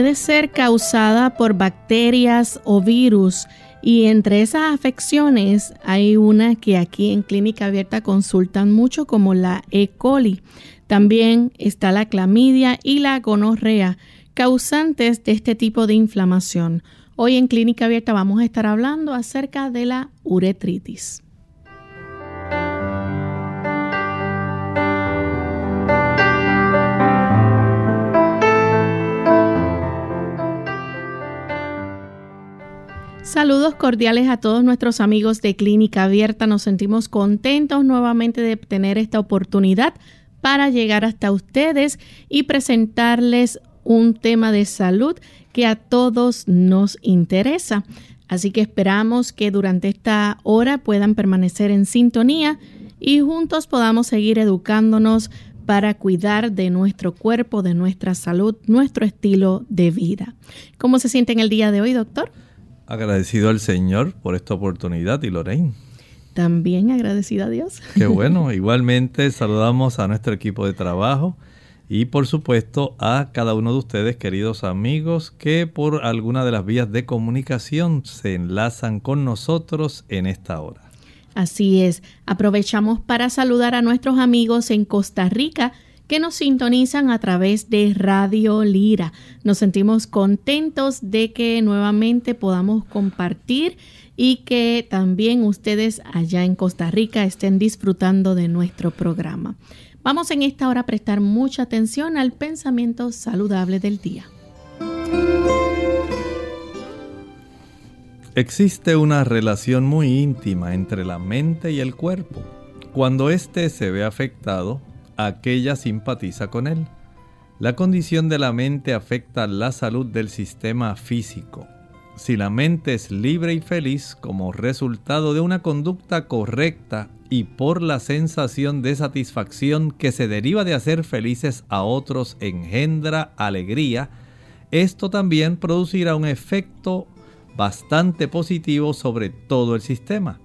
Puede ser causada por bacterias o virus y entre esas afecciones hay una que aquí en Clínica Abierta consultan mucho como la E. coli. También está la clamidia y la gonorrea, causantes de este tipo de inflamación. Hoy en Clínica Abierta vamos a estar hablando acerca de la uretritis. Saludos cordiales a todos nuestros amigos de Clínica Abierta. Nos sentimos contentos nuevamente de tener esta oportunidad para llegar hasta ustedes y presentarles un tema de salud que a todos nos interesa. Así que esperamos que durante esta hora puedan permanecer en sintonía y juntos podamos seguir educándonos para cuidar de nuestro cuerpo, de nuestra salud, nuestro estilo de vida. ¿Cómo se siente en el día de hoy, doctor? Agradecido al Señor por esta oportunidad y Lorraine. También agradecido a Dios. Qué bueno. Igualmente saludamos a nuestro equipo de trabajo y por supuesto a cada uno de ustedes, queridos amigos, que por alguna de las vías de comunicación se enlazan con nosotros en esta hora. Así es. Aprovechamos para saludar a nuestros amigos en Costa Rica que nos sintonizan a través de Radio Lira. Nos sentimos contentos de que nuevamente podamos compartir y que también ustedes allá en Costa Rica estén disfrutando de nuestro programa. Vamos en esta hora a prestar mucha atención al pensamiento saludable del día. Existe una relación muy íntima entre la mente y el cuerpo. Cuando éste se ve afectado, aquella simpatiza con él. La condición de la mente afecta la salud del sistema físico. Si la mente es libre y feliz como resultado de una conducta correcta y por la sensación de satisfacción que se deriva de hacer felices a otros engendra alegría, esto también producirá un efecto bastante positivo sobre todo el sistema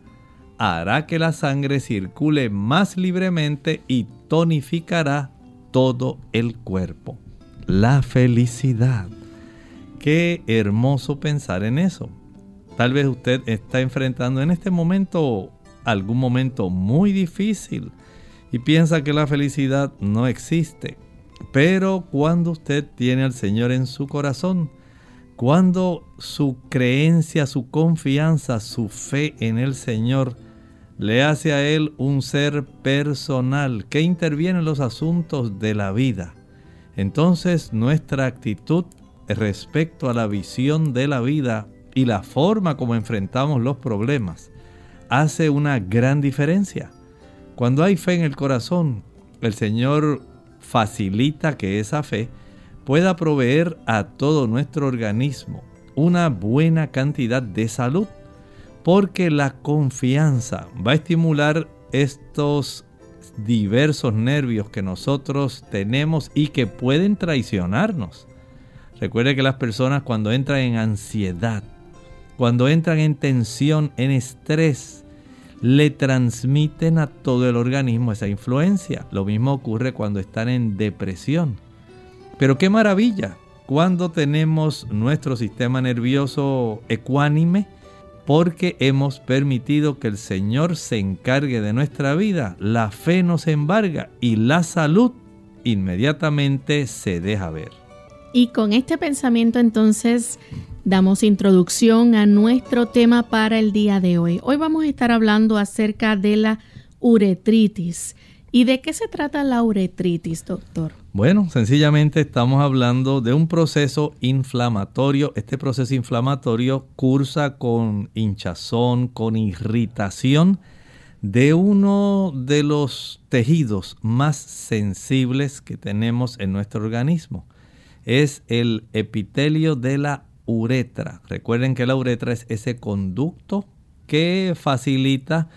hará que la sangre circule más libremente y tonificará todo el cuerpo. La felicidad. Qué hermoso pensar en eso. Tal vez usted está enfrentando en este momento algún momento muy difícil y piensa que la felicidad no existe. Pero cuando usted tiene al Señor en su corazón, cuando su creencia, su confianza, su fe en el Señor le hace a Él un ser personal que interviene en los asuntos de la vida. Entonces nuestra actitud respecto a la visión de la vida y la forma como enfrentamos los problemas hace una gran diferencia. Cuando hay fe en el corazón, el Señor facilita que esa fe pueda proveer a todo nuestro organismo una buena cantidad de salud porque la confianza va a estimular estos diversos nervios que nosotros tenemos y que pueden traicionarnos. Recuerde que las personas cuando entran en ansiedad, cuando entran en tensión, en estrés, le transmiten a todo el organismo esa influencia. Lo mismo ocurre cuando están en depresión. Pero qué maravilla, cuando tenemos nuestro sistema nervioso ecuánime, porque hemos permitido que el Señor se encargue de nuestra vida, la fe nos embarga y la salud inmediatamente se deja ver. Y con este pensamiento entonces damos introducción a nuestro tema para el día de hoy. Hoy vamos a estar hablando acerca de la uretritis. ¿Y de qué se trata la uretritis, doctor? Bueno, sencillamente estamos hablando de un proceso inflamatorio. Este proceso inflamatorio cursa con hinchazón, con irritación de uno de los tejidos más sensibles que tenemos en nuestro organismo. Es el epitelio de la uretra. Recuerden que la uretra es ese conducto que facilita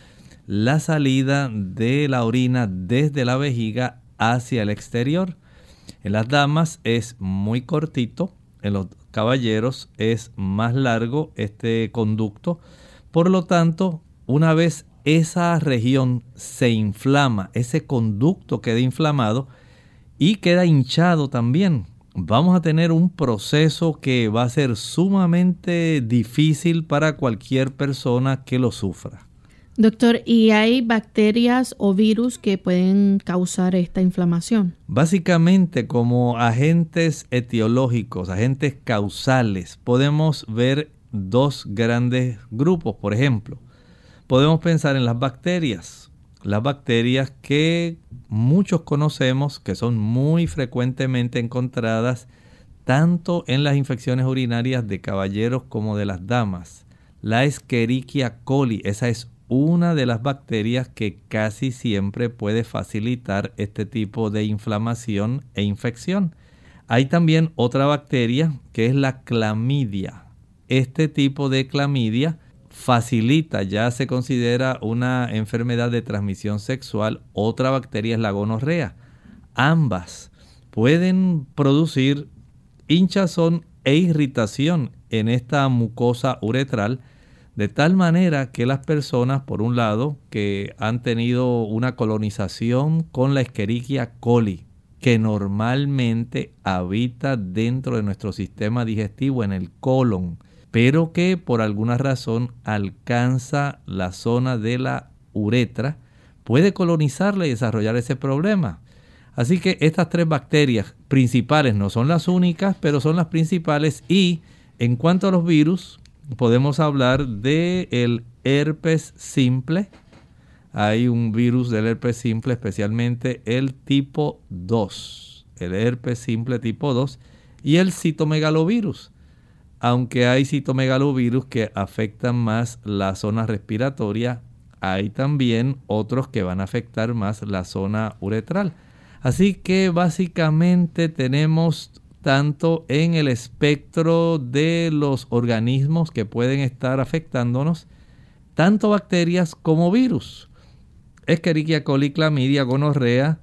la salida de la orina desde la vejiga hacia el exterior. En las damas es muy cortito, en los caballeros es más largo este conducto. Por lo tanto, una vez esa región se inflama, ese conducto queda inflamado y queda hinchado también. Vamos a tener un proceso que va a ser sumamente difícil para cualquier persona que lo sufra. Doctor, ¿y hay bacterias o virus que pueden causar esta inflamación? Básicamente como agentes etiológicos, agentes causales, podemos ver dos grandes grupos. Por ejemplo, podemos pensar en las bacterias. Las bacterias que muchos conocemos, que son muy frecuentemente encontradas tanto en las infecciones urinarias de caballeros como de las damas. La Escherichia coli, esa es una de las bacterias que casi siempre puede facilitar este tipo de inflamación e infección. Hay también otra bacteria que es la clamidia. Este tipo de clamidia facilita, ya se considera una enfermedad de transmisión sexual. Otra bacteria es la gonorrea. Ambas pueden producir hinchazón e irritación en esta mucosa uretral de tal manera que las personas, por un lado, que han tenido una colonización con la Escherichia coli, que normalmente habita dentro de nuestro sistema digestivo en el colon, pero que por alguna razón alcanza la zona de la uretra, puede colonizarla y desarrollar ese problema. Así que estas tres bacterias principales no son las únicas, pero son las principales y en cuanto a los virus, podemos hablar de el herpes simple. Hay un virus del herpes simple, especialmente el tipo 2, el herpes simple tipo 2 y el citomegalovirus. Aunque hay citomegalovirus que afectan más la zona respiratoria, hay también otros que van a afectar más la zona uretral. Así que básicamente tenemos tanto en el espectro de los organismos que pueden estar afectándonos, tanto bacterias como virus. Escherichia coli, clamidia, gonorrea,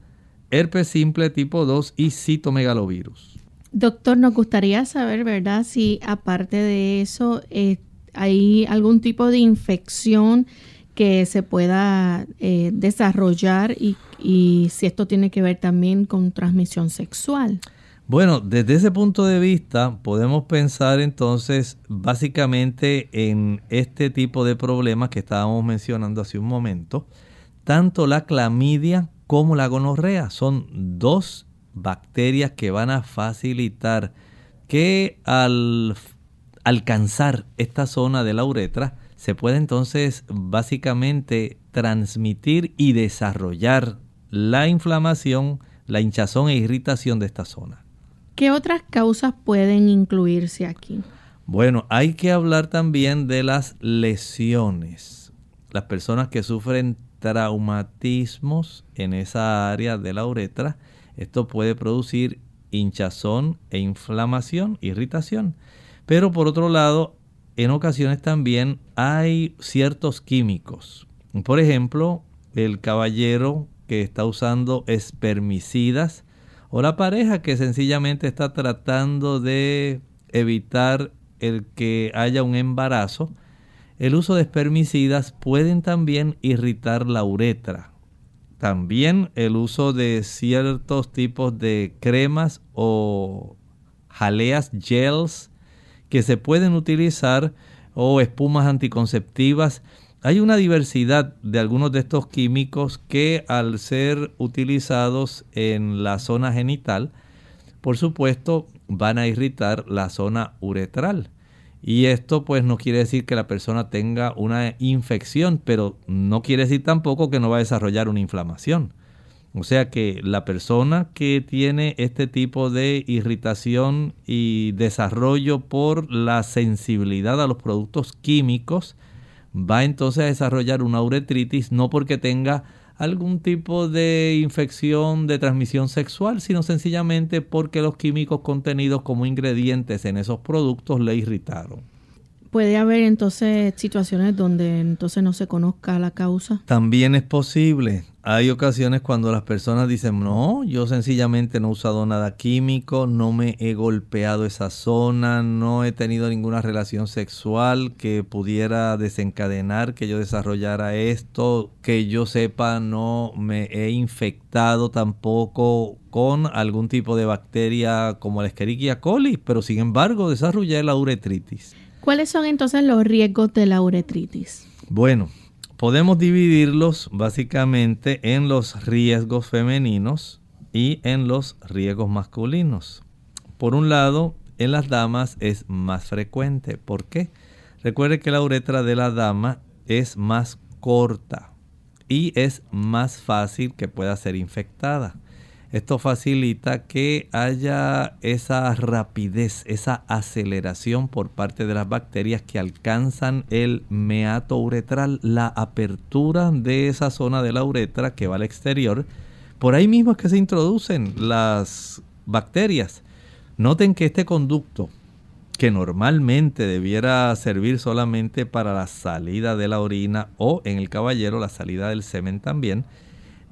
herpes simple tipo 2 y citomegalovirus. Doctor, nos gustaría saber, ¿verdad? Si aparte de eso eh, hay algún tipo de infección que se pueda eh, desarrollar y, y si esto tiene que ver también con transmisión sexual. Bueno, desde ese punto de vista podemos pensar entonces básicamente en este tipo de problemas que estábamos mencionando hace un momento. Tanto la clamidia como la gonorrea son dos bacterias que van a facilitar que al alcanzar esta zona de la uretra se puede entonces básicamente transmitir y desarrollar la inflamación, la hinchazón e irritación de esta zona. ¿Qué otras causas pueden incluirse aquí? Bueno, hay que hablar también de las lesiones. Las personas que sufren traumatismos en esa área de la uretra, esto puede producir hinchazón e inflamación, irritación. Pero por otro lado, en ocasiones también hay ciertos químicos. Por ejemplo, el caballero que está usando espermicidas o la pareja que sencillamente está tratando de evitar el que haya un embarazo, el uso de espermicidas pueden también irritar la uretra. También el uso de ciertos tipos de cremas o jaleas, gels que se pueden utilizar o espumas anticonceptivas hay una diversidad de algunos de estos químicos que al ser utilizados en la zona genital, por supuesto, van a irritar la zona uretral. Y esto pues no quiere decir que la persona tenga una infección, pero no quiere decir tampoco que no va a desarrollar una inflamación. O sea que la persona que tiene este tipo de irritación y desarrollo por la sensibilidad a los productos químicos, va entonces a desarrollar una uretritis no porque tenga algún tipo de infección de transmisión sexual, sino sencillamente porque los químicos contenidos como ingredientes en esos productos le irritaron. ¿Puede haber entonces situaciones donde entonces no se conozca la causa? También es posible. Hay ocasiones cuando las personas dicen, no, yo sencillamente no he usado nada químico, no me he golpeado esa zona, no he tenido ninguna relación sexual que pudiera desencadenar que yo desarrollara esto, que yo sepa, no me he infectado tampoco con algún tipo de bacteria como la Escherichia coli, pero sin embargo desarrollé la uretritis. ¿Cuáles son entonces los riesgos de la uretritis? Bueno, podemos dividirlos básicamente en los riesgos femeninos y en los riesgos masculinos. Por un lado, en las damas es más frecuente. ¿Por qué? Recuerde que la uretra de la dama es más corta y es más fácil que pueda ser infectada. Esto facilita que haya esa rapidez, esa aceleración por parte de las bacterias que alcanzan el meato uretral, la apertura de esa zona de la uretra que va al exterior. Por ahí mismo es que se introducen las bacterias. Noten que este conducto, que normalmente debiera servir solamente para la salida de la orina o en el caballero la salida del semen también,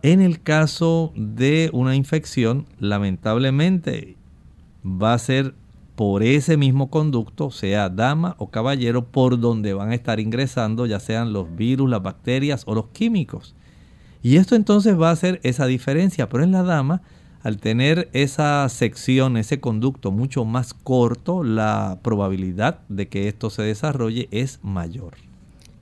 en el caso de una infección, lamentablemente va a ser por ese mismo conducto, sea dama o caballero, por donde van a estar ingresando ya sean los virus, las bacterias o los químicos. Y esto entonces va a hacer esa diferencia, pero en la dama, al tener esa sección, ese conducto mucho más corto, la probabilidad de que esto se desarrolle es mayor.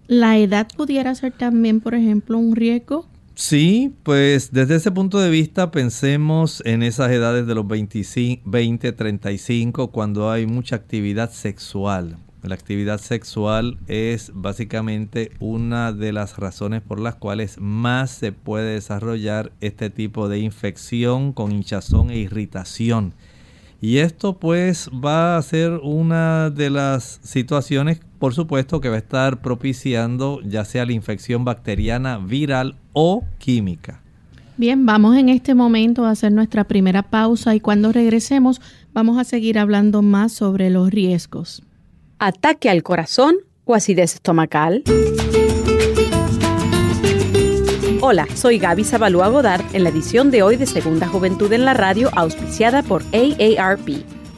¿La edad pudiera ser también, por ejemplo, un riesgo? Sí, pues desde ese punto de vista pensemos en esas edades de los 25, 20, 35, cuando hay mucha actividad sexual. La actividad sexual es básicamente una de las razones por las cuales más se puede desarrollar este tipo de infección con hinchazón e irritación. Y esto pues va a ser una de las situaciones, por supuesto, que va a estar propiciando ya sea la infección bacteriana, viral o química. Bien, vamos en este momento a hacer nuestra primera pausa y cuando regresemos vamos a seguir hablando más sobre los riesgos. Ataque al corazón o acidez estomacal. Hola, soy Gaby Zabalúa Godard en la edición de hoy de Segunda Juventud en la Radio, auspiciada por AARP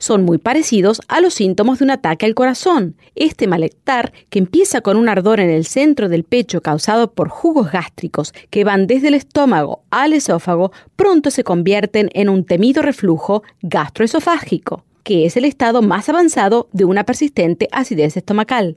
son muy parecidos a los síntomas de un ataque al corazón. Este malestar, que empieza con un ardor en el centro del pecho causado por jugos gástricos que van desde el estómago al esófago, pronto se convierten en un temido reflujo gastroesofágico, que es el estado más avanzado de una persistente acidez estomacal.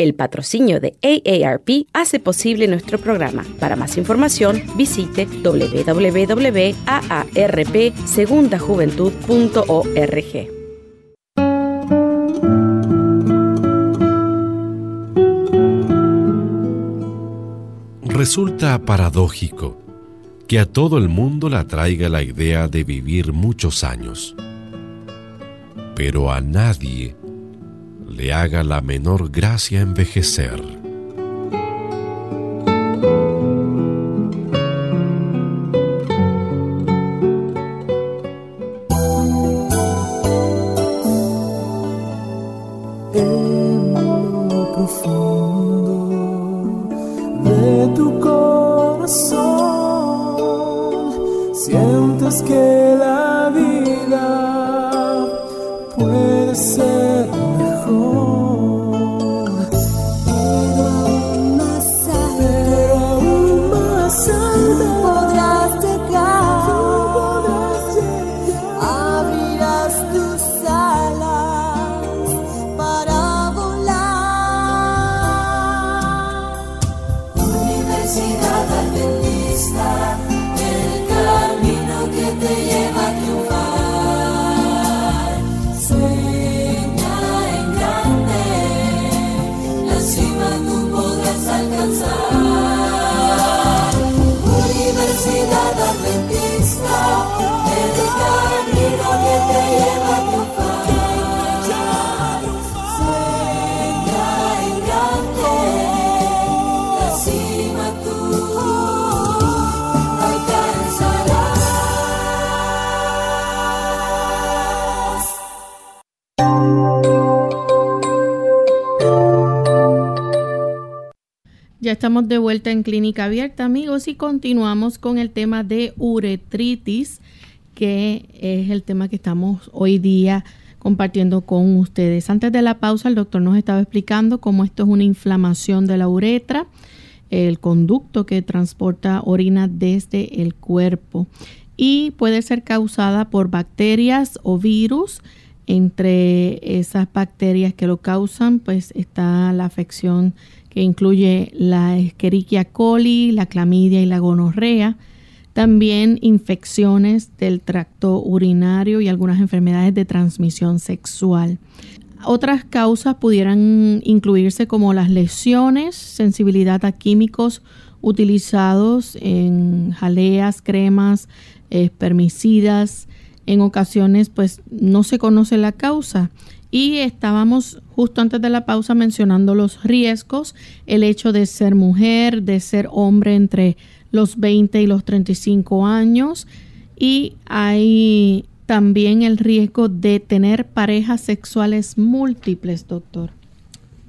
El patrocinio de AARP hace posible nuestro programa. Para más información, visite www.aarpsegundajuventud.org. Resulta paradójico que a todo el mundo le atraiga la idea de vivir muchos años, pero a nadie le haga la menor gracia envejecer. De vuelta en Clínica Abierta, amigos, y continuamos con el tema de uretritis, que es el tema que estamos hoy día compartiendo con ustedes. Antes de la pausa, el doctor nos estaba explicando cómo esto es una inflamación de la uretra, el conducto que transporta orina desde el cuerpo y puede ser causada por bacterias o virus. Entre esas bacterias que lo causan, pues está la afección que incluye la Escherichia coli, la clamidia y la gonorrea. También infecciones del tracto urinario y algunas enfermedades de transmisión sexual. Otras causas pudieran incluirse como las lesiones, sensibilidad a químicos utilizados en jaleas, cremas, espermicidas. En ocasiones pues no se conoce la causa y estábamos justo antes de la pausa mencionando los riesgos, el hecho de ser mujer, de ser hombre entre los 20 y los 35 años y hay también el riesgo de tener parejas sexuales múltiples, doctor.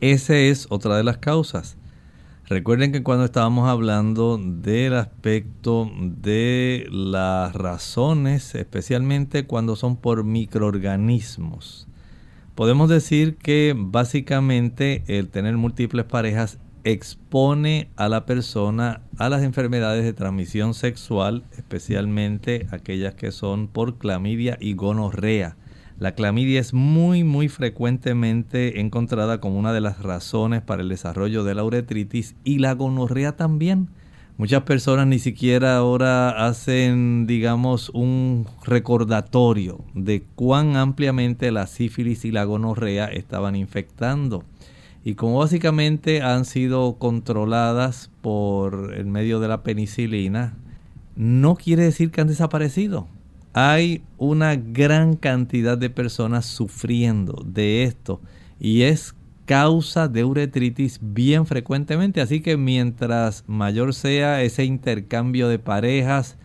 Esa es otra de las causas. Recuerden que cuando estábamos hablando del aspecto de las razones, especialmente cuando son por microorganismos, podemos decir que básicamente el tener múltiples parejas expone a la persona a las enfermedades de transmisión sexual, especialmente aquellas que son por clamidia y gonorrea. La clamidia es muy muy frecuentemente encontrada como una de las razones para el desarrollo de la uretritis y la gonorrea también. Muchas personas ni siquiera ahora hacen, digamos, un recordatorio de cuán ampliamente la sífilis y la gonorrea estaban infectando. Y como básicamente han sido controladas por el medio de la penicilina, no quiere decir que han desaparecido. Hay una gran cantidad de personas sufriendo de esto y es causa de uretritis bien frecuentemente. Así que mientras mayor sea ese intercambio de parejas,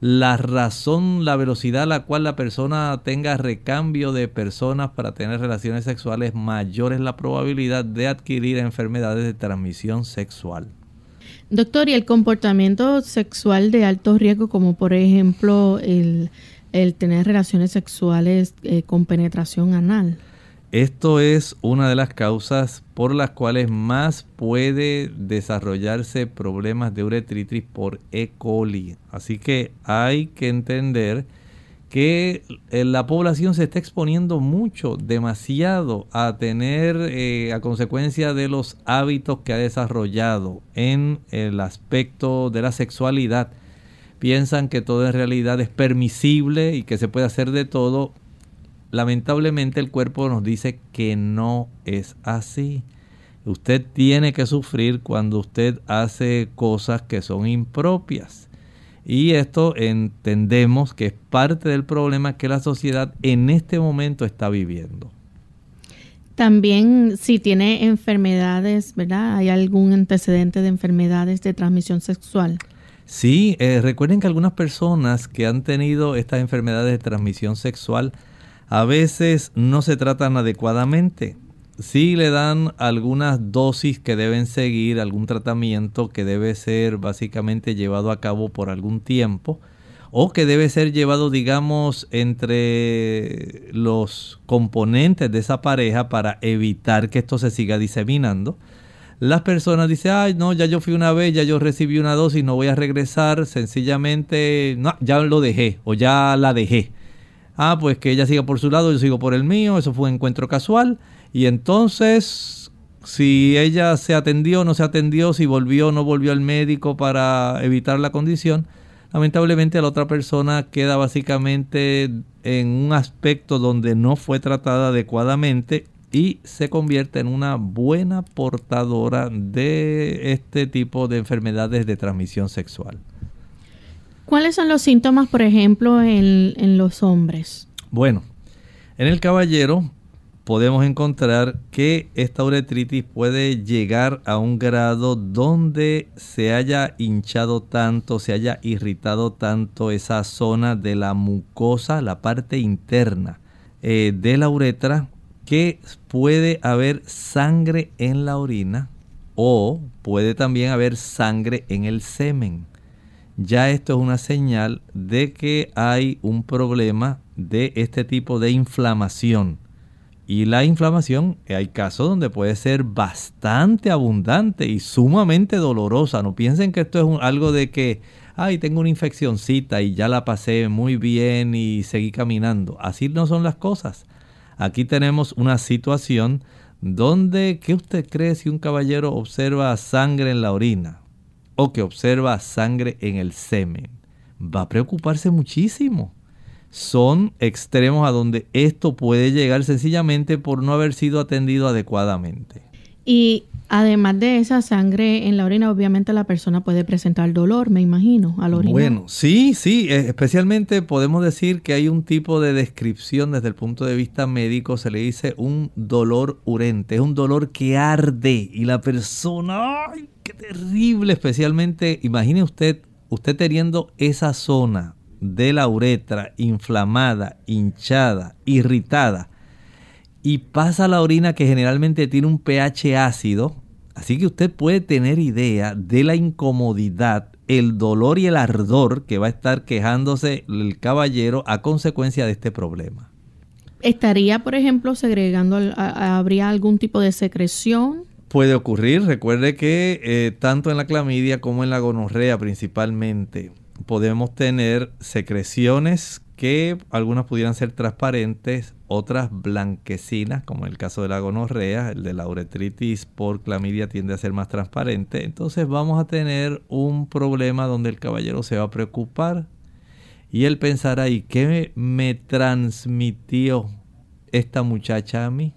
la razón, la velocidad a la cual la persona tenga recambio de personas para tener relaciones sexuales, mayor es la probabilidad de adquirir enfermedades de transmisión sexual. Doctor, y el comportamiento sexual de alto riesgo, como por ejemplo el, el tener relaciones sexuales eh, con penetración anal. Esto es una de las causas por las cuales más puede desarrollarse problemas de uretritis por E. coli. Así que hay que entender que eh, la población se está exponiendo mucho, demasiado a tener eh, a consecuencia de los hábitos que ha desarrollado en el aspecto de la sexualidad. Piensan que todo en realidad es permisible y que se puede hacer de todo. Lamentablemente el cuerpo nos dice que no es así. Usted tiene que sufrir cuando usted hace cosas que son impropias. Y esto entendemos que es parte del problema que la sociedad en este momento está viviendo. También si tiene enfermedades, ¿verdad? ¿Hay algún antecedente de enfermedades de transmisión sexual? Sí, eh, recuerden que algunas personas que han tenido estas enfermedades de transmisión sexual a veces no se tratan adecuadamente. Sí le dan algunas dosis que deben seguir, algún tratamiento que debe ser básicamente llevado a cabo por algún tiempo. o que debe ser llevado, digamos, entre los componentes de esa pareja para evitar que esto se siga diseminando. Las personas dicen, ay, no, ya yo fui una vez, ya yo recibí una dosis, no voy a regresar, sencillamente, no, ya lo dejé o ya la dejé. Ah, pues que ella siga por su lado, yo sigo por el mío, eso fue un encuentro casual. Y entonces, si ella se atendió o no se atendió, si volvió o no volvió al médico para evitar la condición, lamentablemente la otra persona queda básicamente en un aspecto donde no fue tratada adecuadamente y se convierte en una buena portadora de este tipo de enfermedades de transmisión sexual. ¿Cuáles son los síntomas, por ejemplo, en, los hombres? Bueno, en el caballero podemos encontrar que esta uretritis puede llegar a un grado donde se haya hinchado tanto, se haya irritado tanto esa zona de la mucosa, la parte interna eh, de la uretra, que puede haber sangre en la orina o puede también haber sangre en el semen. Ya esto es una señal de que hay un problema de este tipo de inflamación y la inflamación, eh, hay casos donde puede ser bastante abundante y sumamente dolorosa. No piensen que esto es algo de que, ay, tengo una infeccióncita y ya la pasé muy bien y seguí caminando. Así no son las cosas. Aquí tenemos una situación donde, ¿qué usted cree si un caballero observa sangre en la orina o que observa sangre en el semen? Va a preocuparse muchísimo son extremos a donde esto puede llegar sencillamente por no haber sido atendido adecuadamente. Y además de esa sangre en la orina, obviamente la persona puede presentar dolor, me imagino, al orinar. Bueno, sí, sí, eh, especialmente podemos decir que hay un tipo de descripción desde el punto de vista médico, se le dice un dolor urente, es un dolor que arde y la persona, ¡ay, qué terrible! Especialmente, imagine usted, usted teniendo esa zona de la uretra inflamada, hinchada, irritada, y pasa la orina que generalmente tiene un pH ácido, así que usted puede tener idea de la incomodidad, el dolor y el ardor que va a estar quejándose el caballero a consecuencia de este problema. ¿Estaría, por ejemplo, segregando, habría algún tipo de secreción? Puede ocurrir, recuerde que eh, tanto en la clamidia como en la gonorrea principalmente, podemos tener secreciones que algunas pudieran ser transparentes, otras blanquecinas, como en el caso de la gonorrea, el de la uretritis por clamidia tiende a ser más transparente. Entonces vamos a tener un problema donde el caballero se va a preocupar y él pensará, ¿y qué me transmitió esta muchacha a mí?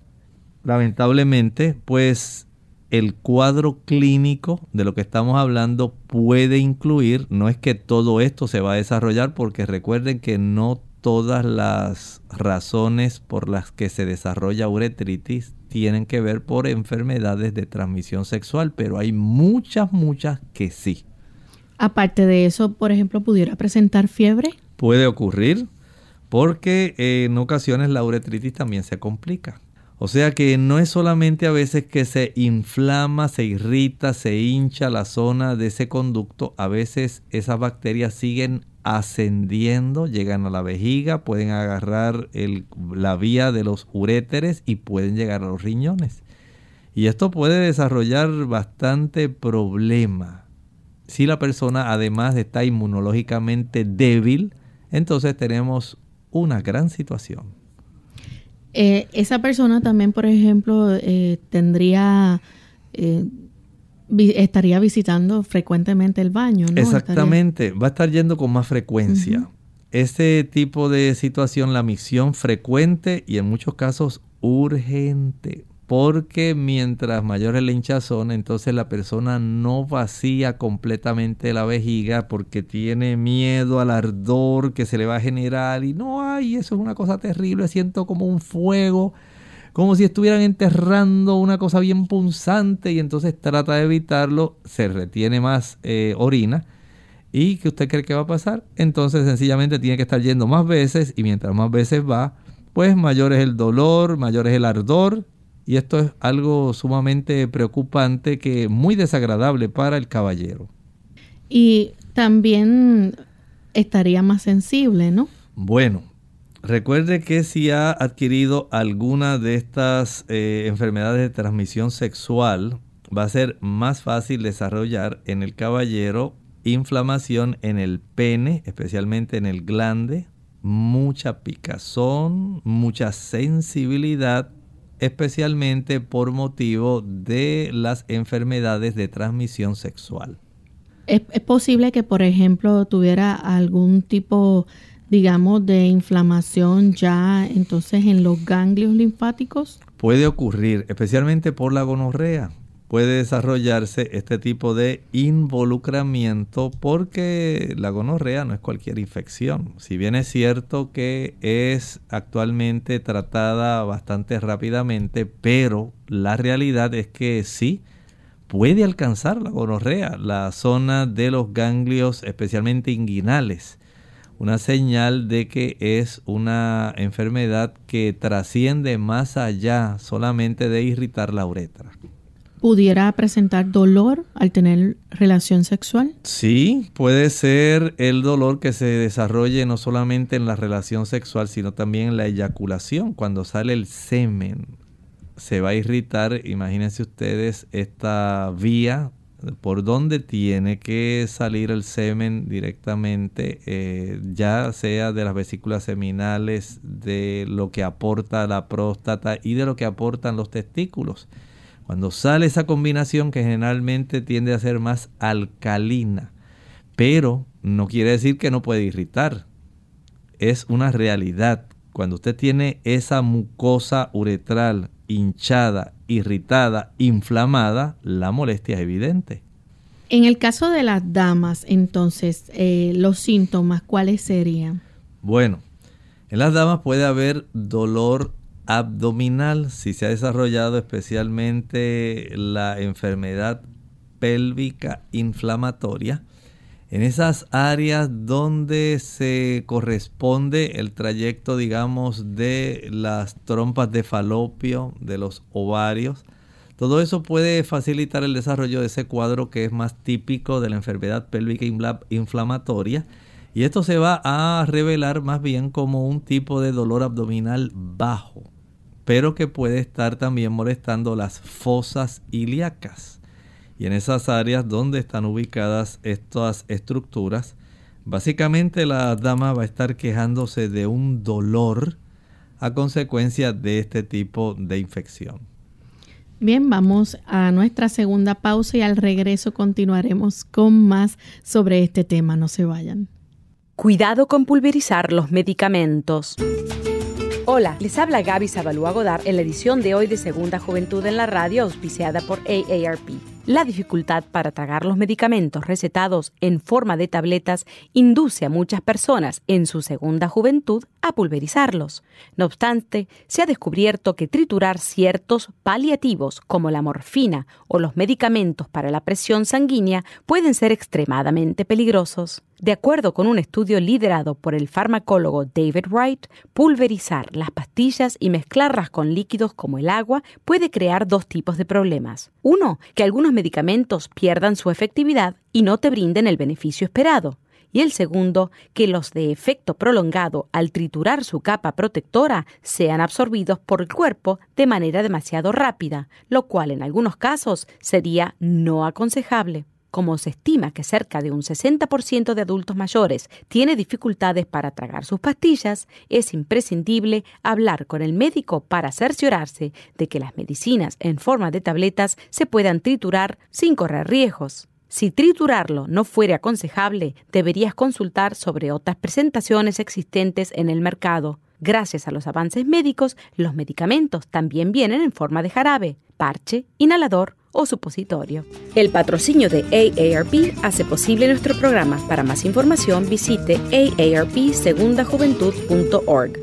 Lamentablemente, pues el cuadro clínico de lo que estamos hablando puede incluir, no es que todo esto se va a desarrollar, porque recuerden que no todas las razones por las que se desarrolla uretritis tienen que ver por enfermedades de transmisión sexual, pero hay muchas, muchas que sí. Aparte de eso, por ejemplo, pudiera presentar fiebre. Puede ocurrir porque en ocasiones la uretritis también se complica. O sea que no es solamente a veces que se inflama, se irrita, se hincha la zona de ese conducto, a veces esas bacterias siguen ascendiendo, llegan a la vejiga, pueden agarrar la vía de los uréteres y pueden llegar a los riñones. Y esto puede desarrollar bastante problema. Si la persona además está inmunológicamente débil, entonces tenemos una gran situación. Eh, esa persona también, por ejemplo, eh, tendría, eh, estaría visitando frecuentemente el baño, ¿no? Exactamente, va a estar yendo con más frecuencia. Este tipo de situación, la misión frecuente y en muchos casos urgente porque mientras mayor es la hinchazón, entonces la persona no vacía completamente la vejiga porque tiene miedo al ardor que se le va a generar y no, ay, eso es una cosa terrible, siento como un fuego, como si estuvieran enterrando una cosa bien punzante y entonces trata de evitarlo, se retiene más eh, orina. ¿Y qué usted cree que va a pasar? Entonces sencillamente tiene que estar yendo más veces y mientras más veces va, pues mayor es el dolor, mayor es el ardor y esto es algo sumamente preocupante que muy desagradable para el caballero. Y también estaría más sensible, ¿no? Bueno, recuerde que si ha adquirido alguna de estas eh, enfermedades de transmisión sexual, va a ser más fácil desarrollar en el caballero inflamación en el pene, especialmente en el glande, mucha picazón, mucha sensibilidad, especialmente por motivo de las enfermedades de transmisión sexual. ¿Es, es posible que, por ejemplo, tuviera algún tipo, digamos, de inflamación ya entonces en los ganglios linfáticos? Puede ocurrir, especialmente por la gonorrea puede desarrollarse este tipo de involucramiento porque la gonorrea no es cualquier infección. Si bien es cierto que es actualmente tratada bastante rápidamente, pero la realidad es que sí puede alcanzar la gonorrea, la zona de los ganglios, especialmente inguinales. Una señal de que es una enfermedad que trasciende más allá solamente de irritar la uretra pudiera presentar dolor al tener relación sexual? Sí, puede ser el dolor que se desarrolle no solamente en la relación sexual, sino también en la eyaculación. Cuando sale el semen, se va a irritar, imagínense ustedes, esta vía por donde tiene que salir el semen directamente, eh, ya sea de las vesículas seminales, de lo que aporta la próstata y de lo que aportan los testículos. Cuando sale esa combinación que generalmente tiende a ser más alcalina, pero no quiere decir que no puede irritar. Es una realidad. Cuando usted tiene esa mucosa uretral hinchada, irritada, inflamada, la molestia es evidente. En el caso de las damas, entonces, eh, los síntomas, ¿cuáles serían? Bueno, en las damas puede haber dolor abdominal, si se ha desarrollado especialmente la enfermedad pélvica inflamatoria, en esas áreas donde se corresponde el trayecto, digamos, de las trompas de falopio, de los ovarios, todo eso puede facilitar el desarrollo de ese cuadro que es más típico de la enfermedad pélvica inflamatoria. Y esto se va a revelar más bien como un tipo de dolor abdominal bajo pero que puede estar también molestando las fosas ilíacas. Y en esas áreas donde están ubicadas estas estructuras, básicamente la dama va a estar quejándose de un dolor a consecuencia de este tipo de infección. Bien, vamos a nuestra segunda pausa y al regreso continuaremos con más sobre este tema. No se vayan. Cuidado con pulverizar los medicamentos. Hola, les habla Gaby Zabalúa Godard en la edición de hoy de Segunda Juventud en la Radio, auspiciada por AARP. La dificultad para tragar los medicamentos recetados en forma de tabletas induce a muchas personas en su segunda juventud a pulverizarlos. No obstante, se ha descubierto que triturar ciertos paliativos como la morfina o los medicamentos para la presión sanguínea pueden ser extremadamente peligrosos. De acuerdo con un estudio liderado por el farmacólogo David Wright, pulverizar las pastillas y mezclarlas con líquidos como el agua puede crear dos tipos de problemas. Uno, que algunos medicamentos pierdan su efectividad y no te brinden el beneficio esperado. Y el segundo, que los de efecto prolongado al triturar su capa protectora sean absorbidos por el cuerpo de manera demasiado rápida, lo cual en algunos casos sería no aconsejable. Como se estima que cerca de un 60% de adultos mayores tiene dificultades para tragar sus pastillas, es imprescindible hablar con el médico para cerciorarse de que las medicinas en forma de tabletas se puedan triturar sin correr riesgos. Si triturarlo no fuere aconsejable, deberías consultar sobre otras presentaciones existentes en el mercado. Gracias a los avances médicos, los medicamentos también vienen en forma de jarabe, parche, inhalador o supositorio. El patrocinio de AARP hace posible nuestro programa. Para más información visite aarpsegundajuventud.org.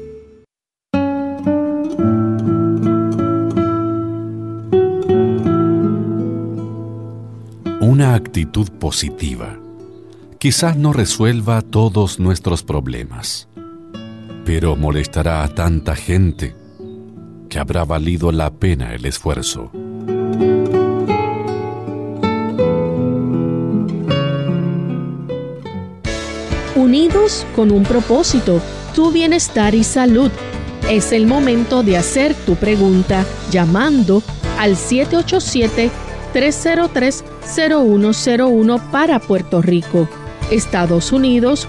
Una actitud positiva quizás no resuelva todos nuestros problemas, pero molestará a tanta gente que habrá valido la pena el esfuerzo. unidos con un propósito, tu bienestar y salud. Es el momento de hacer tu pregunta llamando al 787-303-0101 para Puerto Rico, Estados Unidos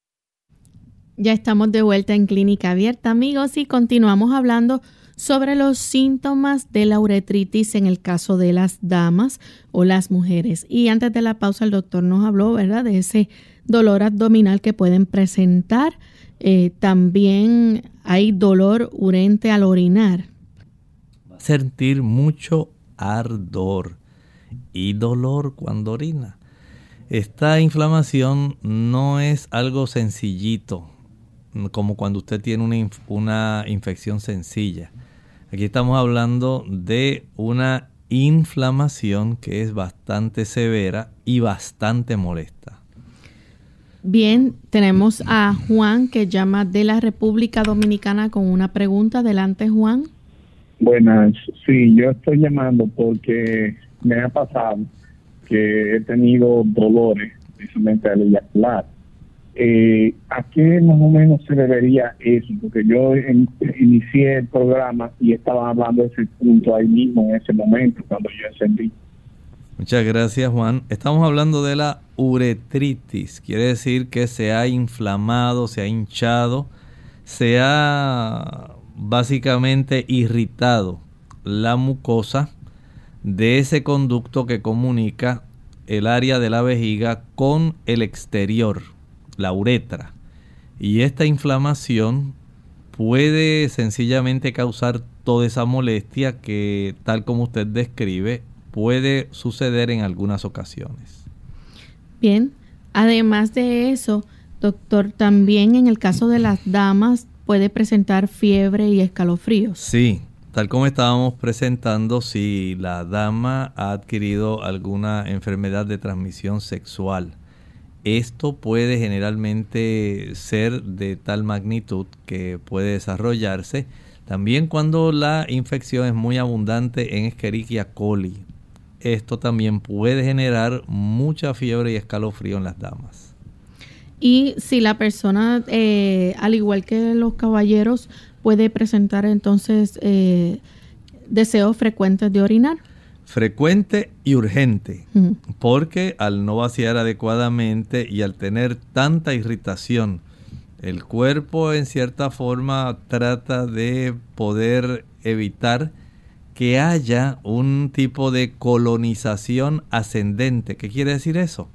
Ya estamos de vuelta en Clínica Abierta, amigos, y continuamos hablando sobre los síntomas de la uretritis en el caso de las damas o las mujeres. Y antes de la pausa, el doctor nos habló, ¿verdad?, de ese dolor abdominal que pueden presentar. Eh, también hay dolor urente al orinar. Sentir mucho ardor y dolor cuando orina. Esta inflamación no es algo sencillito, como cuando usted tiene una, una infección sencilla. Aquí estamos hablando de una inflamación que es bastante severa y bastante molesta. Bien, tenemos a Juan que llama de la República Dominicana con una pregunta. Adelante, Juan. Buenas, sí, yo estoy llamando porque me ha pasado que he tenido dolores, precisamente al eyacular. Eh, ¿A qué más o menos se debería eso? Porque yo in- inicié el programa y estaba hablando de ese punto ahí mismo, en ese momento, cuando yo encendí. Muchas gracias Juan. Estamos hablando de la uretritis. Quiere decir que se ha inflamado, se ha hinchado, se ha básicamente irritado la mucosa de ese conducto que comunica el área de la vejiga con el exterior, la uretra. Y esta inflamación puede sencillamente causar toda esa molestia que, tal como usted describe, puede suceder en algunas ocasiones. Bien, además de eso, doctor, también en el caso de las damas puede presentar fiebre y escalofríos. Sí, tal como estábamos presentando, si la dama ha adquirido alguna enfermedad de transmisión sexual, esto puede generalmente ser de tal magnitud que puede desarrollarse también cuando la infección es muy abundante en Escherichia coli. Esto también puede generar mucha fiebre y escalofrío en las damas. Y si la persona, eh, al igual que los caballeros, puede presentar entonces eh, deseos frecuentes de orinar. Frecuente y urgente. Porque al no vaciar adecuadamente y al tener tanta irritación, el cuerpo en cierta forma trata de poder evitar que haya un tipo de colonización ascendente. ¿Qué quiere decir eso?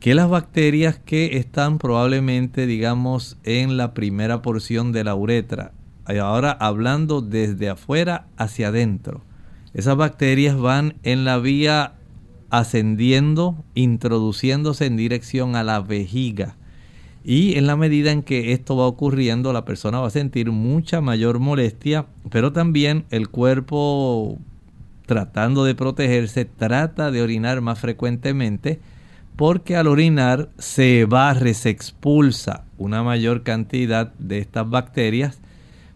Que las bacterias que están probablemente, digamos, en la primera porción de la uretra, ahora hablando desde afuera hacia adentro, esas bacterias van en la vía ascendiendo, introduciéndose en dirección a la vejiga. Y en la medida en que esto va ocurriendo, la persona va a sentir mucha mayor molestia, pero también el cuerpo, tratando de protegerse, trata de orinar más frecuentemente, porque al orinar se barre, se expulsa una mayor cantidad de estas bacterias,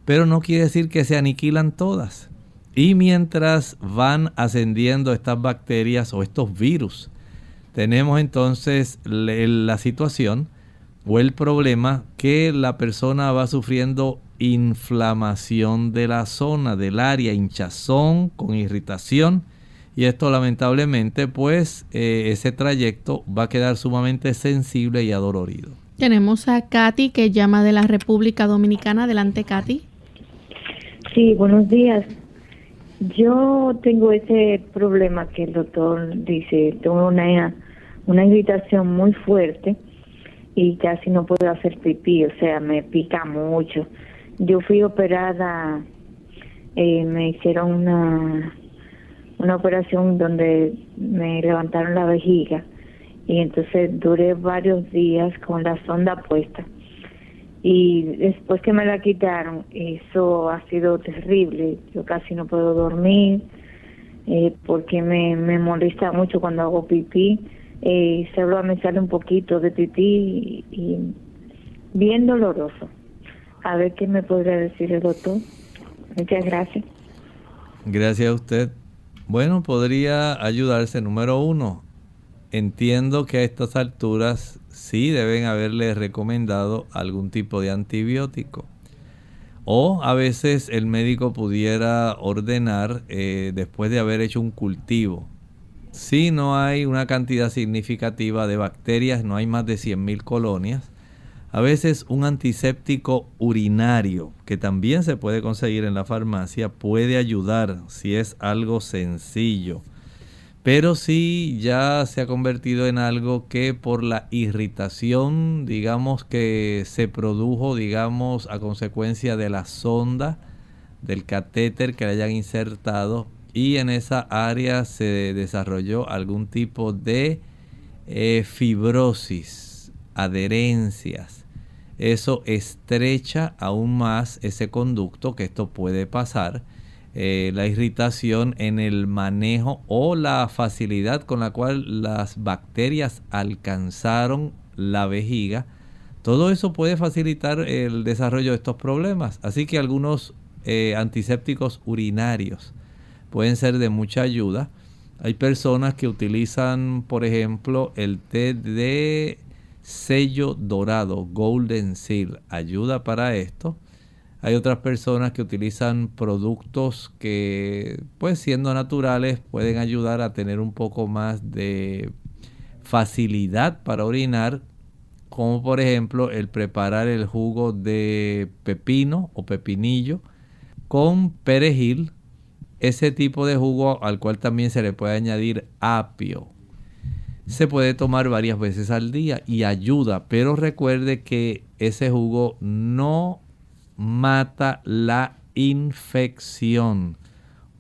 pero no quiere decir que se aniquilan todas. Y mientras van ascendiendo estas bacterias o estos virus, tenemos entonces la situación o el problema que la persona va sufriendo inflamación de la zona, del área, hinchazón con irritación. Y esto lamentablemente pues eh, ese trayecto va a quedar sumamente sensible y adolorido. Tenemos a Katy que llama de la República Dominicana. Adelante, Katy. Sí, buenos días. Yo tengo ese problema que el doctor dice, tengo una, una irritación muy fuerte y casi no puedo hacer pipí, o sea, me pica mucho. Yo fui operada, eh, me hicieron una, una operación donde me levantaron la vejiga y entonces duré varios días con la sonda puesta y después que me la quitaron, eso ha sido terrible. Yo casi no puedo dormir eh, porque me, me molesta mucho cuando hago pipí. Eh, solo me sale un poquito de pipí y, bien doloroso. A ver qué me podría decir el doctor. Muchas gracias. Gracias a usted. Bueno, podría ayudarse número uno. Entiendo que a estas alturas sí deben haberle recomendado algún tipo de antibiótico. O a veces el médico pudiera ordenar, eh, después de haber hecho un cultivo, si no hay una cantidad significativa de bacterias, no hay más de 100.000 colonias, a veces un antiséptico urinario, que también se puede conseguir en la farmacia, puede ayudar si es algo sencillo. Pero si ya se ha convertido en algo que por la irritación, digamos que se produjo, digamos, a consecuencia de la sonda, del catéter que le hayan insertado y en esa área se desarrolló algún tipo de eh, fibrosis, adherencias. Eso estrecha aún más ese conducto, que esto puede pasar eh, la irritación en el manejo o la facilidad con la cual las bacterias alcanzaron la vejiga. Todo eso puede facilitar el desarrollo de estos problemas. Así que algunos eh, antisépticos urinarios pueden ser de mucha ayuda. Hay personas que utilizan, por ejemplo, el té de sello dorado, Golden Seal. Ayuda para esto. Hay otras personas que utilizan productos que, pues siendo naturales, pueden ayudar a tener un poco más de facilidad para orinar, como por ejemplo el preparar el jugo de pepino o pepinillo con perejil, ese tipo de jugo al cual también se le puede añadir apio. Se puede tomar varias veces al día y ayuda, pero recuerde que ese jugo no mata la infección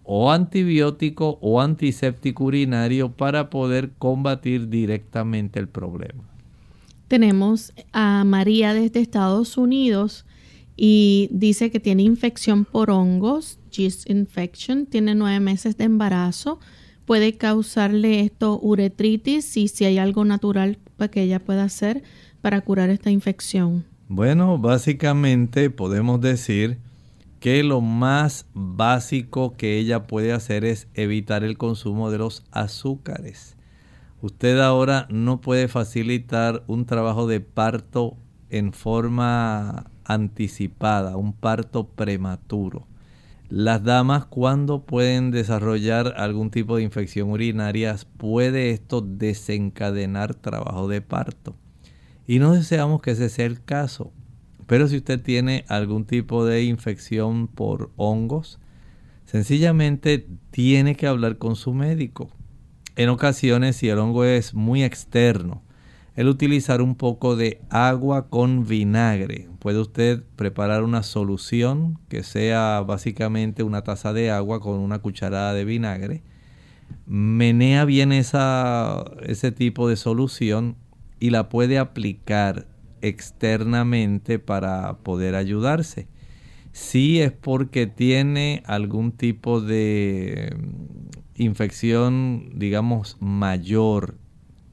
o antibiótico o antiséptico urinario para poder combatir directamente el problema. Tenemos a María desde Estados Unidos y dice que tiene infección por hongos, yeast infection, tiene nueve meses de embarazo, puede causarle esto uretritis y si hay algo natural que ella pueda hacer para curar esta infección. Bueno, básicamente podemos decir que lo más básico que ella puede hacer es evitar el consumo de los azúcares. Usted ahora no puede facilitar un trabajo de parto en forma anticipada, un parto prematuro. Las damas cuando pueden desarrollar algún tipo de infección urinaria puede esto desencadenar trabajo de parto. Y no deseamos que ese sea el caso. Pero si usted tiene algún tipo de infección por hongos, sencillamente tiene que hablar con su médico. En ocasiones, si el hongo es muy externo, el utilizar un poco de agua con vinagre. Puede usted preparar una solución que sea básicamente una taza de agua con una cucharada de vinagre. Menea bien esa, ese tipo de solución y la puede aplicar externamente para poder ayudarse. Si es porque tiene algún tipo de mm, infección, digamos, mayor,